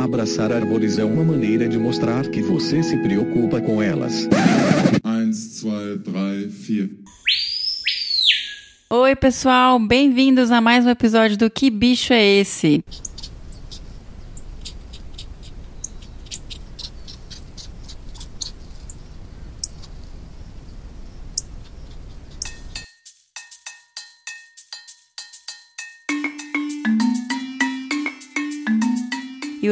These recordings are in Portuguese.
Abraçar árvores é uma maneira de mostrar que você se preocupa com elas. 1, 2, 3, 4. Oi, pessoal, bem-vindos a mais um episódio do Que Bicho é Esse?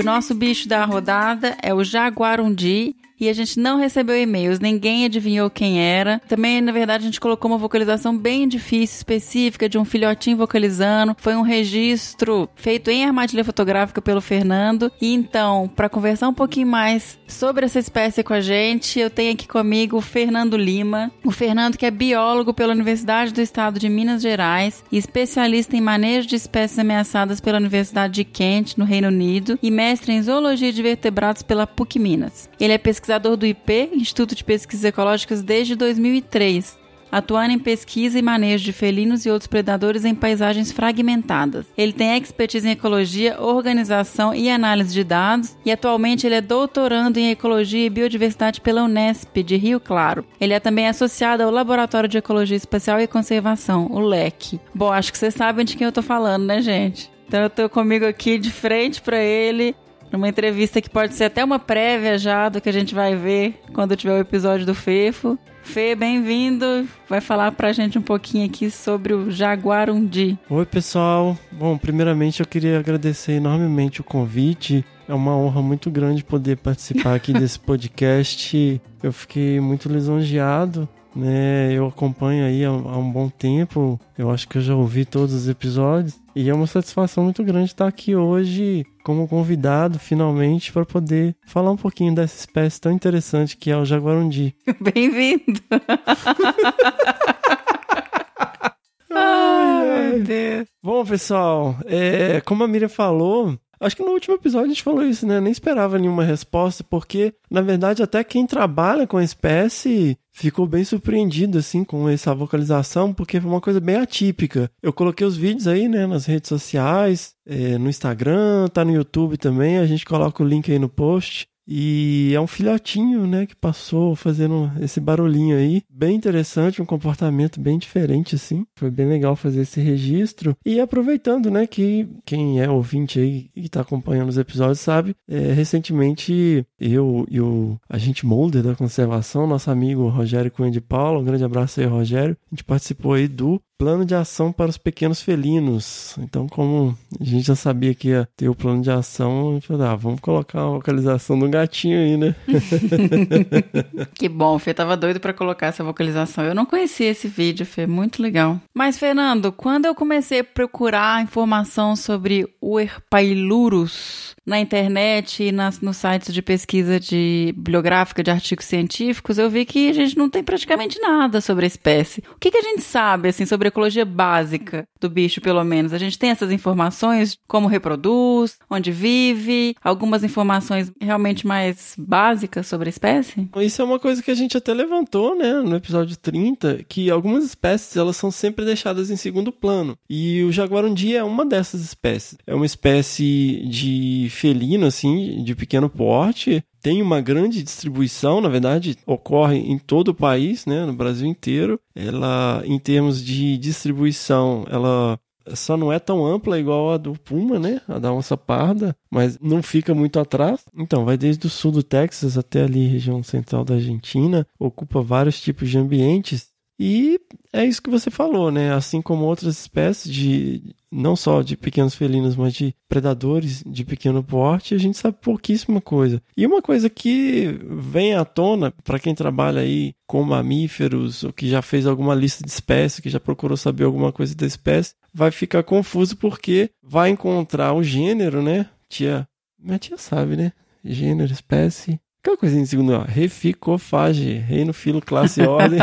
Nosso bicho da rodada é o jaguarundi e a gente não recebeu e-mails, ninguém adivinhou quem era. Também, na verdade, a gente colocou uma vocalização bem difícil, específica, de um filhotinho vocalizando. Foi um registro feito em armadilha fotográfica pelo Fernando. E então, para conversar um pouquinho mais sobre essa espécie com a gente, eu tenho aqui comigo o Fernando Lima. O Fernando, que é biólogo pela Universidade do Estado de Minas Gerais e especialista em manejo de espécies ameaçadas pela Universidade de Kent, no Reino Unido, e mestre em zoologia de vertebrados pela PUC Minas. Ele é pesquisador pesquisador do IP, Instituto de Pesquisas Ecológicas, desde 2003, atuando em pesquisa e manejo de felinos e outros predadores em paisagens fragmentadas. Ele tem expertise em ecologia, organização e análise de dados e atualmente ele é doutorando em ecologia e biodiversidade pela Unesp de Rio Claro. Ele é também associado ao Laboratório de Ecologia Espacial e Conservação, o LEC. Bom, acho que vocês sabem de quem eu tô falando, né, gente? Então eu tô comigo aqui de frente para ele, numa entrevista que pode ser até uma prévia já do que a gente vai ver quando tiver o episódio do Fefo. Fê, bem-vindo. Vai falar pra gente um pouquinho aqui sobre o Jaguarundi. Oi, pessoal. Bom, primeiramente eu queria agradecer enormemente o convite. É uma honra muito grande poder participar aqui desse podcast. Eu fiquei muito lisonjeado né? Eu acompanho aí há, há, um bom tempo. Eu acho que eu já ouvi todos os episódios. E é uma satisfação muito grande estar aqui hoje como convidado, finalmente, para poder falar um pouquinho dessa espécie tão interessante que é o jaguarundi. Bem-vindo! Ai, meu Deus. Bom, pessoal, é, como a Miriam falou, Acho que no último episódio a gente falou isso, né? Nem esperava nenhuma resposta, porque, na verdade, até quem trabalha com a espécie ficou bem surpreendido, assim, com essa vocalização, porque foi uma coisa bem atípica. Eu coloquei os vídeos aí, né, nas redes sociais, é, no Instagram, tá no YouTube também, a gente coloca o link aí no post. E é um filhotinho, né, que passou fazendo esse barulhinho aí. Bem interessante, um comportamento bem diferente, assim. Foi bem legal fazer esse registro. E aproveitando, né, que quem é ouvinte aí e tá acompanhando os episódios sabe, é, recentemente eu e o agente Molder da conservação, nosso amigo Rogério Cunha de Paula, um grande abraço aí, Rogério. A gente participou aí do plano de ação para os pequenos felinos. Então, como a gente já sabia que ia ter o plano de ação, a gente falou, ah, vamos colocar a vocalização do gatinho aí, né? que bom, Fê tava doido para colocar essa vocalização. Eu não conhecia esse vídeo, Fê, muito legal. Mas, Fernando, quando eu comecei a procurar informação sobre o Erpailurus na internet e nas, nos sites de pesquisa de bibliográfica de artigos científicos, eu vi que a gente não tem praticamente nada sobre a espécie. O que, que a gente sabe, assim, sobre ecologia básica do bicho, pelo menos. A gente tem essas informações, como reproduz, onde vive, algumas informações realmente mais básicas sobre a espécie? Isso é uma coisa que a gente até levantou, né, no episódio 30, que algumas espécies, elas são sempre deixadas em segundo plano. E o jaguarundi é uma dessas espécies. É uma espécie de felino, assim, de pequeno porte, tem uma grande distribuição, na verdade, ocorre em todo o país, né, no Brasil inteiro. Ela, em termos de distribuição, ela só não é tão ampla igual a do puma, né? A da onça parda, mas não fica muito atrás. Então, vai desde o sul do Texas até ali, região central da Argentina, ocupa vários tipos de ambientes e é isso que você falou, né? Assim como outras espécies de não só de pequenos felinos, mas de predadores de pequeno porte, a gente sabe pouquíssima coisa. E uma coisa que vem à tona para quem trabalha aí com mamíferos ou que já fez alguma lista de espécies, que já procurou saber alguma coisa da espécie, vai ficar confuso porque vai encontrar o gênero, né? Tia, minha tia sabe, né? Gênero, espécie, Aquela coisinha em segundo, ó. Reficofage, reino, filo, classe, ordem.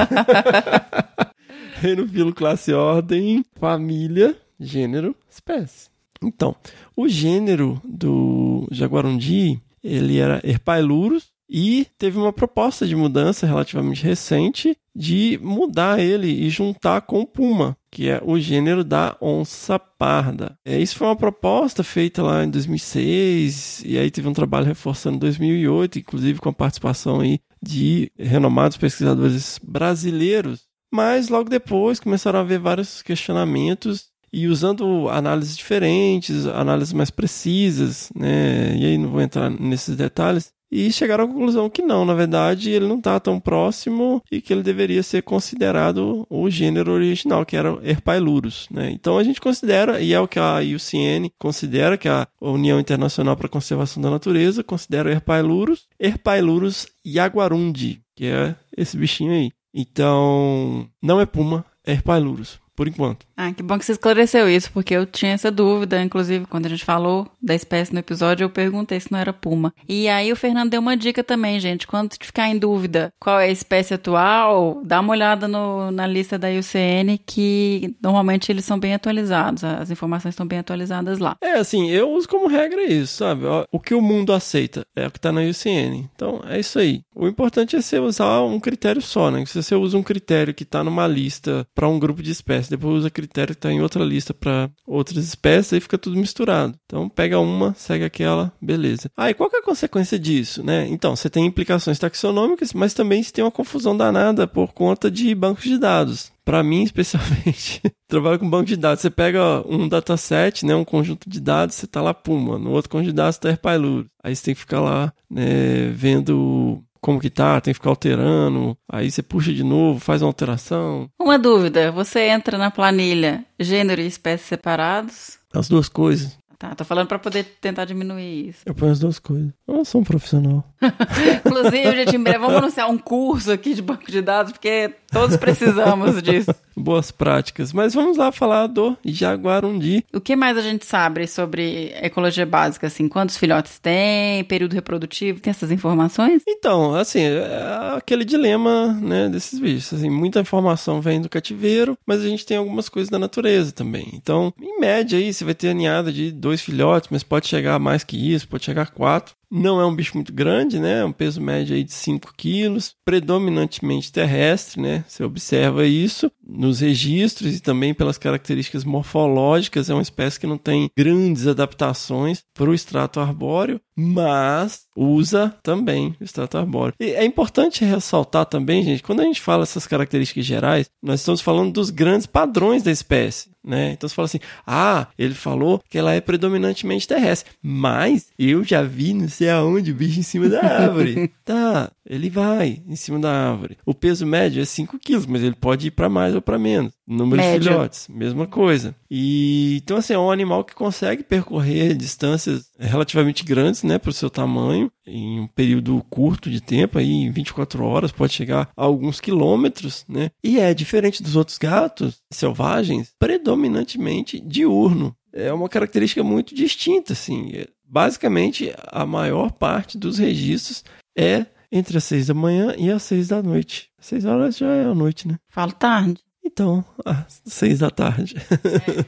reino, filo, classe, ordem, família, gênero, espécie. Então, o gênero do jaguarundi, ele era Herpailurus, E teve uma proposta de mudança relativamente recente de mudar ele e juntar com o puma, que é o gênero da onça parda. É, isso foi uma proposta feita lá em 2006 e aí teve um trabalho reforçando em 2008, inclusive com a participação aí de renomados pesquisadores brasileiros. Mas logo depois começaram a haver vários questionamentos e usando análises diferentes, análises mais precisas, né? E aí não vou entrar nesses detalhes. E chegaram à conclusão que não, na verdade, ele não está tão próximo e que ele deveria ser considerado o gênero original, que era Herpailurus. Né? Então a gente considera, e é o que a IUCN considera, que a União Internacional para a Conservação da Natureza considera Herpailurus, Herpailurus jaguarundi, que é esse bichinho aí. Então, não é puma, é Herpailurus por enquanto. Ah, que bom que você esclareceu isso, porque eu tinha essa dúvida, inclusive, quando a gente falou da espécie no episódio, eu perguntei se não era puma. E aí o Fernando deu uma dica também, gente, quando ficar em dúvida qual é a espécie atual, dá uma olhada no, na lista da IUCN, que normalmente eles são bem atualizados, as informações estão bem atualizadas lá. É, assim, eu uso como regra isso, sabe? O que o mundo aceita é o que está na IUCN. Então, é isso aí. O importante é você usar um critério só, né? Se você usa um critério que está numa lista para um grupo de espécies, espécie, depois usa critério que está em outra lista para outras espécies, aí fica tudo misturado. Então pega uma, segue aquela, beleza. Ah, e qual é a consequência disso, né? Então, você tem implicações taxonômicas, mas também você tem uma confusão danada por conta de bancos de dados. Para mim, especialmente, trabalho com banco de dados. Você pega um dataset, né, um conjunto de dados, você tá lá Puma. No outro conjunto de dados tá Herpylurus. Aí você tem que ficar lá, né, vendo como que tá, tem que ficar alterando, aí você puxa de novo, faz uma alteração. Uma dúvida, você entra na planilha gênero e espécie separados? As duas coisas. Tá, tô falando para poder tentar diminuir isso. Eu ponho as duas coisas. Eu sou um profissional. Inclusive, gente, em breve vamos anunciar um curso aqui de banco de dados, porque todos precisamos disso. Boas práticas. Mas vamos lá falar do Jaguarundi. O que mais a gente sabe sobre ecologia básica? Assim, quantos filhotes tem, período reprodutivo, tem essas informações? Então, assim, é aquele dilema, né, desses bichos. Assim, muita informação vem do cativeiro, mas a gente tem algumas coisas da natureza também. Então, em média aí, você vai ter a ninhada de dois filhotes, mas pode chegar a mais que isso, pode chegar a quatro. Não é um bicho muito grande, né? É um peso médio aí de 5 quilos, predominantemente terrestre, né? Você observa isso nos registros e também pelas características morfológicas. É uma espécie que não tem grandes adaptações para o extrato arbóreo, mas usa também o extrato arbóreo. E é importante ressaltar também, gente, quando a gente fala essas características gerais, nós estamos falando dos grandes padrões da espécie. Né? Então você fala assim: ah, ele falou que ela é predominantemente terrestre, mas eu já vi não sei aonde o bicho em cima da árvore. tá, ele vai em cima da árvore. O peso médio é 5 quilos, mas ele pode ir para mais ou para menos. Número Médio. de filhotes, mesma coisa. E então assim, é um animal que consegue percorrer distâncias relativamente grandes, né, para o seu tamanho, em um período curto de tempo, aí em 24 horas pode chegar a alguns quilômetros, né? E é diferente dos outros gatos selvagens, predominantemente diurno. É uma característica muito distinta, assim. Basicamente, a maior parte dos registros é entre as seis da manhã e as seis da noite. Seis horas já é a noite, né? Falo tarde. Então, às seis da tarde.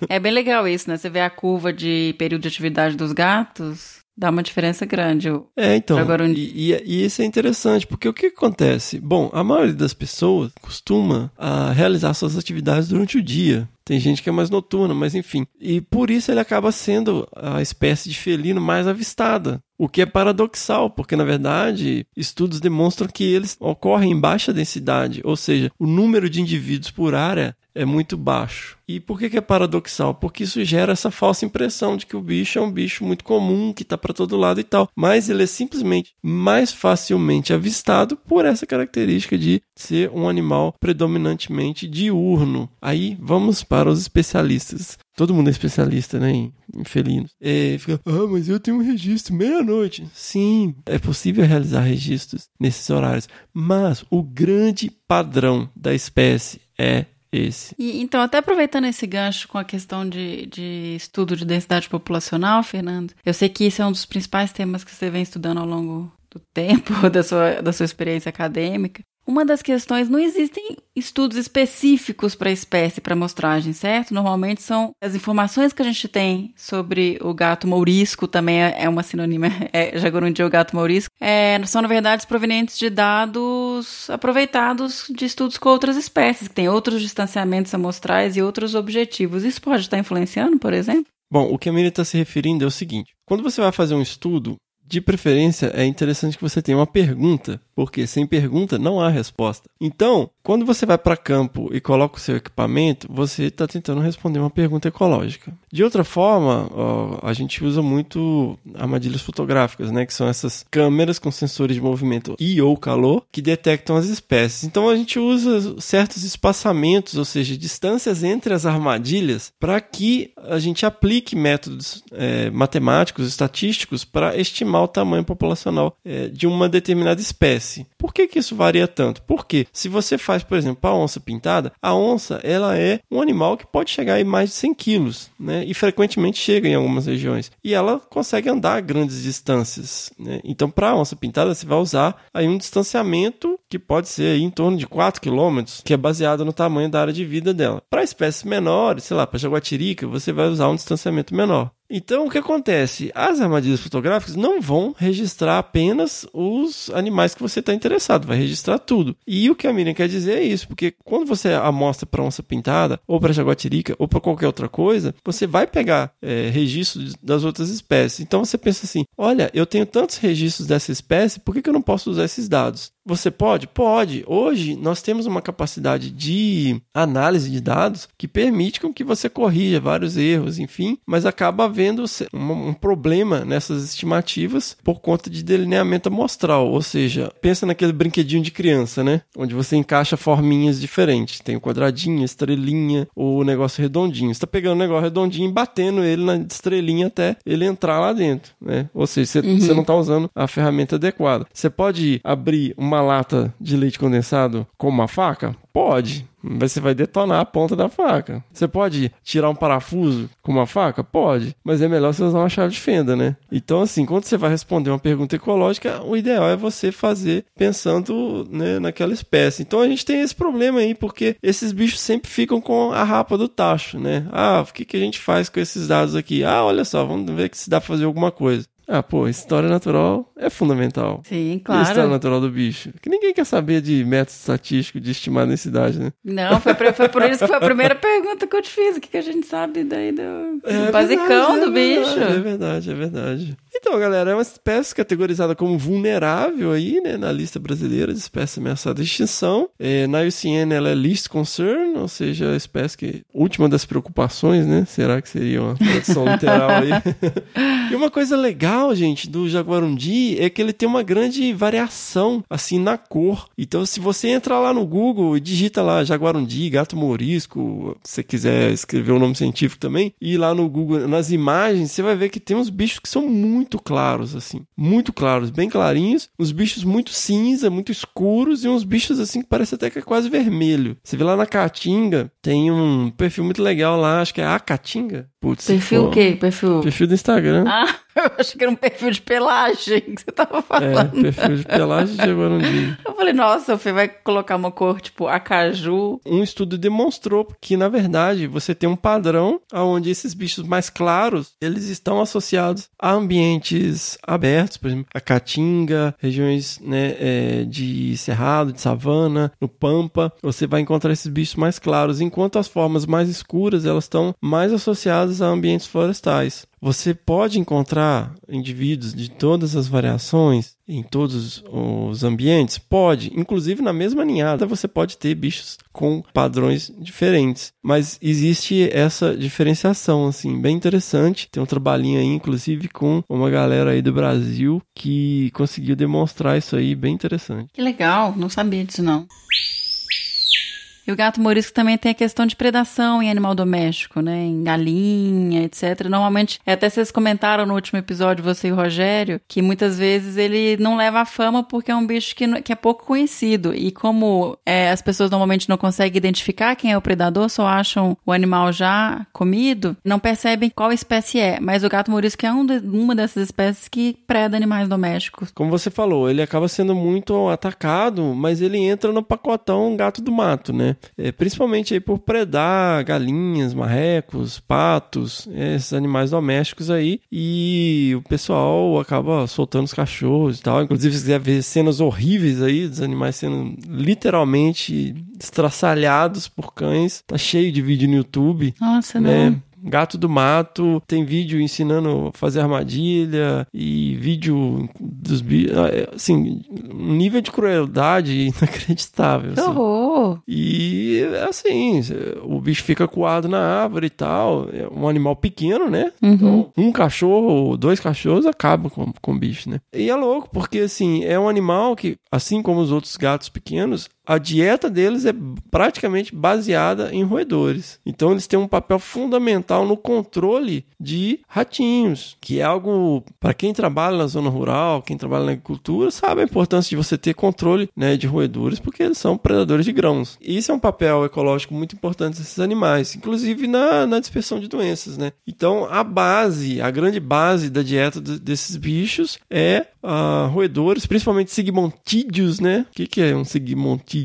É, é, bem legal isso, né? Você vê a curva de período de atividade dos gatos, dá uma diferença grande. É, então. Agora, e, e, e, isso é interessante, porque o que acontece? Bom, a maioria das pessoas costuma a, ah, realizar suas atividades durante o dia. Tem gente que é mais noturna, mas enfim. E por isso ele acaba sendo a espécie de felino mais avistada. O que é paradoxal, porque na verdade estudos demonstram que eles ocorrem em baixa densidade, ou seja, o número de indivíduos por área é muito baixo. E por que, que, é paradoxal? Porque isso gera essa falsa impressão de que o bicho é um bicho muito comum, que está para todo lado e tal. Mas ele é simplesmente mais facilmente avistado por essa característica de ser um animal predominantemente diurno. Aí vamos para os especialistas. Todo mundo é especialista, né, em, em felinos. É, fica, ah, mas eu tenho um registro meia-noite. Sim, é possível realizar registros nesses horários. Mas o grande padrão da espécie é esse. E, então, até aproveitando esse gancho com a questão de, de estudo de densidade populacional, Fernando, eu sei que isso é um dos principais temas que você vem estudando ao longo do tempo da sua, da sua experiência acadêmica. Uma das questões, não existem estudos específicos para espécie para mostragem, certo? Normalmente são as informações que a gente tem sobre o gato mourisco, também é, é uma sinônima, é jaguarundi ou gato mourisco, é, são na verdade provenientes de dados aproveitados de estudos com outras espécies, que têm outros distanciamentos amostrais e outros objetivos. Isso pode estar influenciando, por exemplo? Bom, o que a Miriam está se referindo é o seguinte: quando você vai fazer um estudo, de preferência, é interessante que você tenha uma pergunta, porque sem pergunta não há resposta. Então, quando você vai para campo e coloca o seu equipamento, você está tentando responder uma pergunta ecológica. De outra forma, ó, a gente usa muito armadilhas fotográficas, né, que são essas câmeras com sensores de movimento e ou calor que detectam as espécies. Então, a gente usa certos espaçamentos, ou seja, distâncias entre as armadilhas, para que a gente aplique métodos é, matemáticos, estatísticos, para estimar o tamanho populacional é, de uma determinada espécie. Por que, que isso varia tanto? Porque se você faz, por exemplo, a onça pintada, a onça ela é um animal que pode chegar a mais de 100 quilos, né? E frequentemente chega em algumas regiões. E ela consegue andar grandes distâncias. Né? Então, para a onça pintada, você vai usar aí um distanciamento que pode ser aí em torno de 4 quilômetros, que é baseado no tamanho da área de vida dela. Para espécies menores, sei lá, para jaguatirica, você vai usar um distanciamento menor. Então, o que acontece? As armadilhas fotográficas não vão registrar apenas os animais que você está interessado, vai registrar tudo. E o que a Miriam quer dizer é isso, porque quando você amostra para onça pintada, ou para jaguatirica, ou para qualquer outra coisa, você vai pegar é, registros das outras espécies. Então, você pensa assim: olha, eu tenho tantos registros dessa espécie, por que, que eu não posso usar esses dados? Você pode? Pode. Hoje nós temos uma capacidade de análise de dados que permite com que você corrija vários erros, enfim, mas acaba havendo um, problema nessas estimativas por conta de delineamento amostral, ou seja, pensa naquele brinquedinho de criança, né? Onde você encaixa forminhas diferentes. Tem o quadradinho, a estrelinha, o negócio redondinho. Você está pegando o negócio redondinho e batendo ele na estrelinha até ele entrar lá dentro, né? Ou seja, você, uhum. você não está usando a ferramenta adequada. Você pode abrir uma uma lata de leite condensado com uma faca? Pode. Mas você vai detonar a ponta da faca. Você pode tirar um parafuso com uma faca? Pode. Mas é melhor você usar uma chave de fenda, né? Então, assim, quando você vai responder uma pergunta ecológica, o ideal é você fazer pensando né, naquela espécie. Então a gente tem esse problema aí, porque esses bichos sempre ficam com a rapa do tacho, né? Ah, o que, que a gente faz com esses dados aqui? Ah, olha só, vamos ver se dá pra fazer alguma coisa. Ah, pô, história natural é fundamental. Sim, claro. E a história natural do bicho. Que ninguém quer saber de método estatístico de estimar a densidade, né? Não, foi, foi por isso que foi a primeira pergunta que eu te fiz. O que, que a gente sabe daí do, é do basicão verdade, do é bicho? é verdade, é verdade. Então, galera, é uma espécie categorizada como vulnerável aí, né, na lista brasileira de espécies ameaçadas de extinção. É, na IUCN ela é Least Concern, ou seja, a espécie que última das preocupações, né? Será que seria uma tradução literal aí? e uma coisa legal, gente, do jaguarundi é que ele tem uma grande variação, assim, na cor. Então, se você entrar lá no Google e digita lá jaguarundi, gato morisco, se você quiser escrever o um nome científico também, e lá no Google, nas imagens, você vai ver que tem uns bichos que são muito muito claros, assim. Muito claros, bem clarinhos. Uns bichos muito cinza, muito escuros e uns bichos assim que parece até que é quase vermelho. Você vê lá na Caatinga, tem um perfil muito legal lá, acho que é a Caatinga. Putz, perfil o quê? Perfil? Perfil do Instagram. Ah, eu achei que era um perfil de pelagem que você tava falando. É, perfil de pelagem de Jaguarundi. Eu falei, nossa, o Fê vai colocar uma cor tipo acaju. Um estudo demonstrou que, na verdade, você tem um padrão onde esses bichos mais claros, eles estão associados a ambientes abertos, por exemplo, a caatinga, regiões né, é, de cerrado, de savana, no pampa. Você vai encontrar esses bichos mais claros, enquanto as formas mais escuras, elas estão mais associadas a ambientes florestais. Você pode encontrar indivíduos de todas as variações em todos os ambientes? Pode. Inclusive na mesma ninhada você pode ter bichos com padrões diferentes. Mas existe essa diferenciação, assim, bem interessante. Tem um trabalhinho aí, inclusive, com uma galera aí do Brasil que conseguiu demonstrar isso aí, bem interessante. Que legal, não sabia disso não. E o gato morisco também tem a questão de predação em animal doméstico, né? Em galinha, etc. Normalmente, até vocês comentaram no último episódio, você e o Rogério, que muitas vezes ele não leva a fama porque é um bicho que, que é pouco conhecido. E como é, as pessoas normalmente não conseguem identificar quem é o predador, só acham o animal já comido, não percebem qual espécie é. Mas o gato morisco é um de, uma dessas espécies que preda animais domésticos. Como você falou, ele acaba sendo muito atacado, mas ele entra no pacotão gato do mato, né? É, principalmente aí por predar galinhas, marrecos, patos, esses animais domésticos aí. E o pessoal acaba soltando os cachorros e tal. Inclusive, se quiser ver cenas horríveis aí dos animais sendo literalmente estraçalhados por cães, tá cheio de vídeo no YouTube. Nossa, né? não. Gato do Mato tem vídeo ensinando a fazer armadilha e vídeo dos bichos. Assim, um nível de crueldade inacreditável. Que assim. horror! E assim, o bicho fica coado na árvore e tal. É um animal pequeno, né? Então, um cachorro, dois cachorros acabam com, com o bicho, né? E é louco, porque assim, é um animal que, assim como os outros gatos pequenos, a dieta deles é praticamente baseada em roedores. Então eles têm um papel fundamental no controle de ratinhos, que é algo para quem trabalha na zona rural, quem trabalha na agricultura, sabe a importância de você ter controle né, de roedores, porque eles são predadores de grãos. E isso é um papel ecológico muito importante desses animais, inclusive na, na dispersão de doenças, né? Então a base, a grande base da dieta desses bichos é uh, roedores, principalmente sigmontídeos, né? O que, que é um sigmontídeo,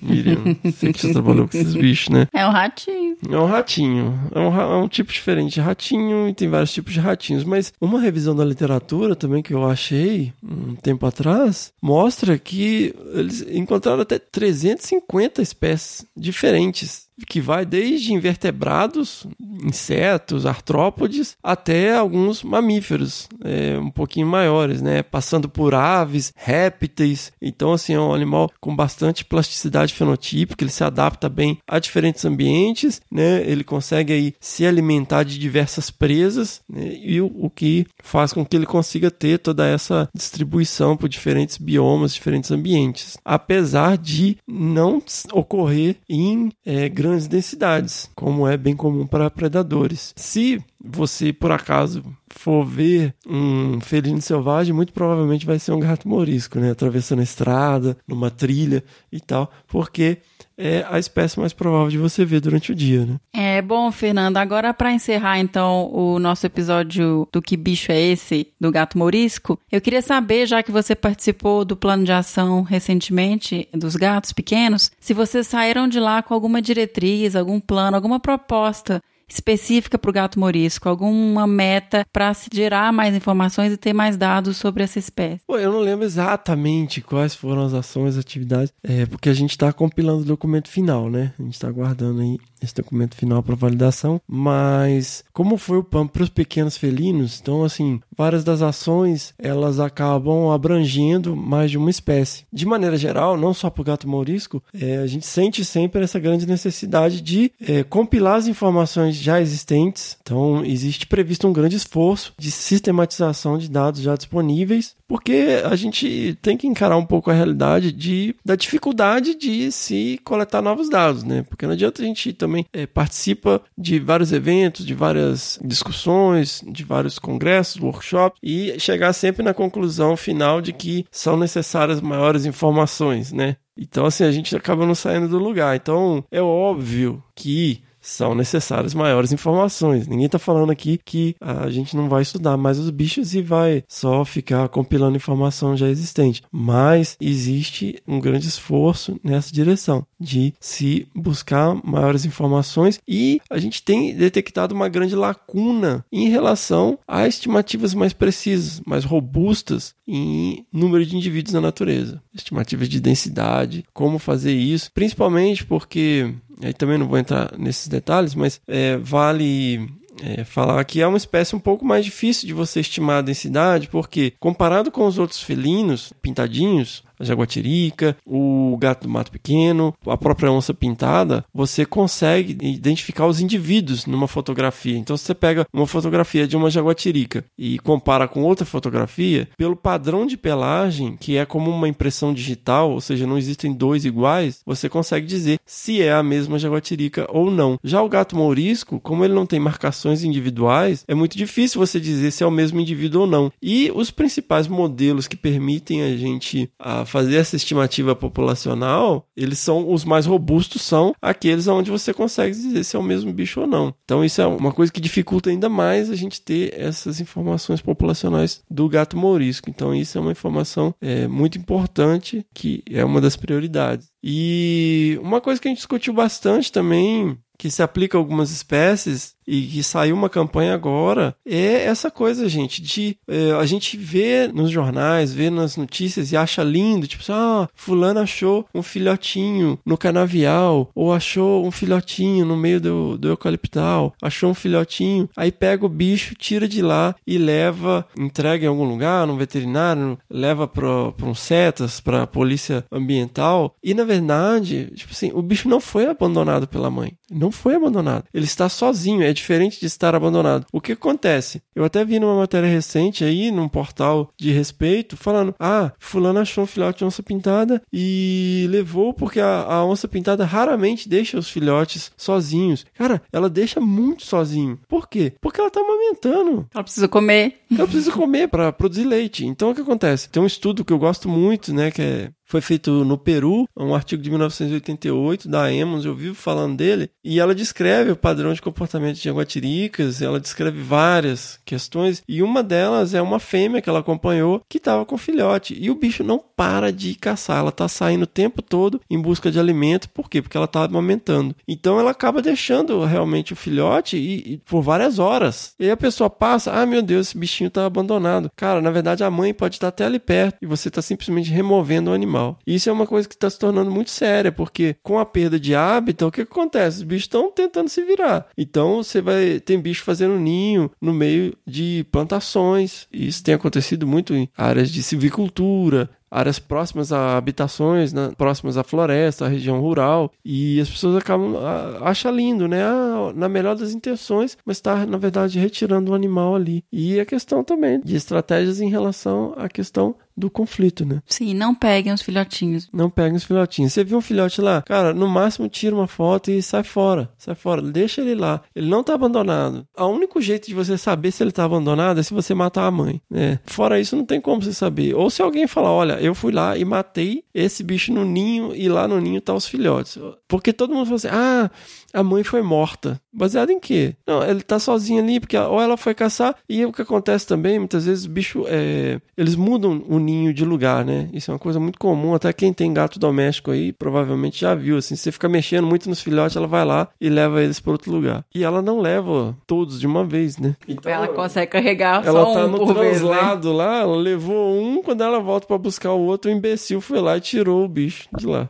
Miriam? Você que já trabalhou com esses bichos, né? É um ratinho. É um ratinho. É um, é um tipo diferente de ratinho e tem vários tipos de ratinhos. Mas uma revisão da literatura também que eu achei um tempo atrás mostra que eles encontraram até 350 espécies diferentes que vai desde invertebrados, insetos, artrópodes, até alguns mamíferos é, um pouquinho maiores, né? Passando por aves, répteis. Então, assim, é um animal com bastante plasticidade fenotípica, ele se adapta bem a diferentes ambientes, né? Ele consegue aí se alimentar de diversas presas, né? e o, o que faz com que ele consiga ter toda essa distribuição por diferentes biomas, diferentes ambientes. Apesar de não ocorrer em é, grandes densidades, como é bem comum para predadores. Se você, por acaso, for ver um felino selvagem, muito provavelmente vai ser um gato morisco, né? Atravessando a estrada, numa trilha e tal, porque é a espécie mais provável de você ver durante o dia, né? É bom, Fernando. Agora, para encerrar, então, o nosso episódio do Que Bicho é Esse, do gato morisco, eu queria saber, já que você participou do plano de ação recentemente dos gatos pequenos, se vocês saíram de lá com alguma diretriz, algum plano, alguma proposta específica para o gato morisco, alguma meta para se gerar mais informações e ter mais dados sobre essa espécie? Pô, eu não lembro exatamente quais foram as ações, atividades, é, porque a gente está compilando o documento final, né? A gente está aguardando aí esse documento final para validação, mas como foi o PAM para os pequenos felinos, então assim, várias das ações elas acabam abrangendo mais de uma espécie. De maneira geral, não só para o gato morisco, é, a gente sente sempre essa grande necessidade de é, compilar as informações já existentes. Então, existe previsto um grande esforço de sistematização de dados já disponíveis, porque a gente tem que encarar um pouco a realidade de, da dificuldade de se coletar novos dados, né? Porque não adianta a gente também é, participa de vários eventos, de várias discussões, de vários congressos, workshops e chegar sempre na conclusão final de que são necessárias maiores informações, né? Então, assim, a gente acaba não saindo do lugar. Então, é óbvio que são necessárias maiores informações. Ninguém está falando aqui que a gente não vai estudar mais os bichos e vai só ficar compilando informação já existente. Mas existe um grande esforço nessa direção de se buscar maiores informações e a gente tem detectado uma grande lacuna em relação a estimativas mais precisas, mais robustas em número de indivíduos na natureza. Estimativas de densidade, como fazer isso, principalmente porque aí também não vou entrar nesses detalhes, mas é, vale é, falar que é uma espécie um pouco mais difícil de você estimar a densidade, porque comparado com os outros felinos pintadinhos, jaguatirica, o gato do mato pequeno, a própria onça pintada, você consegue identificar os indivíduos numa fotografia. Então, se você pega uma fotografia de uma jaguatirica e compara com outra fotografia, pelo padrão de pelagem, que é como uma impressão digital, ou seja, não existem dois iguais, você consegue dizer se é a mesma jaguatirica ou não. Já o gato mourisco, como ele não tem marcações individuais, é muito difícil você dizer se é o mesmo indivíduo ou não. E os principais modelos que permitem a gente a fazer essa estimativa populacional, eles são os mais robustos são aqueles onde você consegue dizer se é o mesmo bicho ou não. Então isso é uma coisa que dificulta ainda mais a gente ter essas informações populacionais do gato mourisco. Então isso é uma informação é, muito importante que é uma das prioridades. E uma coisa que a gente discutiu bastante também que se aplica a algumas espécies e que saiu uma campanha agora é essa coisa, gente, de é, a gente vê nos jornais, vê nas notícias e acha lindo, tipo, assim, ah, fulano achou um filhotinho no canavial, ou achou um filhotinho no meio do, do eucaliptal, achou um filhotinho, aí pega o bicho, tira de lá e leva, entrega em algum lugar, num veterinário, leva para um CETAS, para a polícia ambiental, e na verdade, tipo assim, o bicho não foi abandonado pela mãe, não foi abandonado, ele está sozinho, é diferente de estar abandonado. O que acontece? Eu até vi numa matéria recente aí, num portal de respeito, falando: ah, Fulano achou um filhote de onça pintada e levou porque a, a onça pintada raramente deixa os filhotes sozinhos. Cara, ela deixa muito sozinho. Por quê? Porque ela tá amamentando. Ela precisa comer. Ela precisa comer para produzir leite. Então o que acontece? Tem um estudo que eu gosto muito, né, que é foi feito no Peru, um artigo de 1988 da Emos, eu vivo falando dele, e ela descreve o padrão de comportamento de jaguatiricas, ela descreve várias questões, e uma delas é uma fêmea que ela acompanhou que estava com filhote, e o bicho não para de caçar, ela está saindo o tempo todo em busca de alimento, por quê? Porque ela está amamentando. Então ela acaba deixando realmente o filhote e, e, por várias horas. E a pessoa passa, ah meu Deus, esse bichinho está abandonado. Cara, na verdade a mãe pode estar até ali perto e você está simplesmente removendo o animal isso é uma coisa que está se tornando muito séria, porque com a perda de hábitat, o que, acontece? Os bichos estão tentando se virar. Então você vai. Tem bicho fazendo ninho no meio de plantações. Isso tem acontecido muito em áreas de silvicultura, áreas próximas a habitações, né, próximas à floresta, à região rural, e as pessoas acabam acham lindo, né? Ah, na melhor das intenções, mas está na verdade retirando o animal ali. E a questão também de estratégias em relação à questão do conflito, né? Sim, não peguem os filhotinhos. Não peguem os filhotinhos. Você viu um filhote lá? Cara, no máximo tira uma foto e sai fora. Sai fora. Deixa ele lá. Ele não tá abandonado. O único jeito de você saber se ele tá abandonado é se você matar a mãe, né? Fora isso, não tem como você saber. Ou se alguém falar, olha, eu fui lá e matei esse bicho no ninho e lá no ninho tá os filhotes. Porque todo mundo fala assim, ah, a mãe foi morta. Baseado em quê? Não, ele tá sozinho ali, porque ou ela foi caçar, e o que acontece também, muitas vezes, o bicho, é, eles mudam o ninho de lugar, né? Isso é uma coisa muito comum, até quem tem gato doméstico aí, provavelmente já viu, assim, se você fica mexendo muito nos filhotes, ela vai lá e leva eles para outro lugar. E ela não leva todos de uma vez, né? Então, ela consegue carregar ela só tá um no por vez, né? translado lá, ela levou um, quando ela volta para buscar o outro, o imbecil foi lá e tirou o bicho de lá.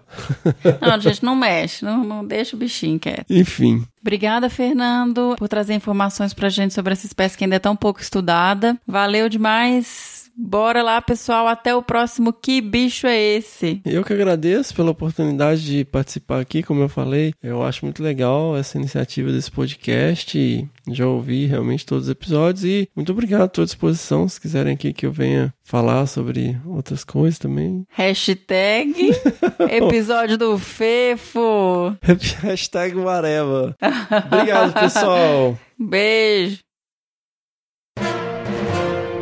Não, gente, não mexe, não, não deixa o bichinho quieto. Enfim, Obrigada, Fernando, por trazer informações pra gente sobre essa espécie que ainda é tão pouco estudada. Valeu demais. Bora lá, pessoal. Até o próximo Que Bicho é Esse? Eu que agradeço pela oportunidade de participar aqui, como eu falei. Eu acho muito legal essa iniciativa desse podcast. E já ouvi realmente todos os episódios e muito obrigado, estou à disposição. Se quiserem aqui que eu venha falar sobre outras coisas também. Hashtag episódio do Fefo. Hashtag whatever. Obrigado, pessoal. Beijo.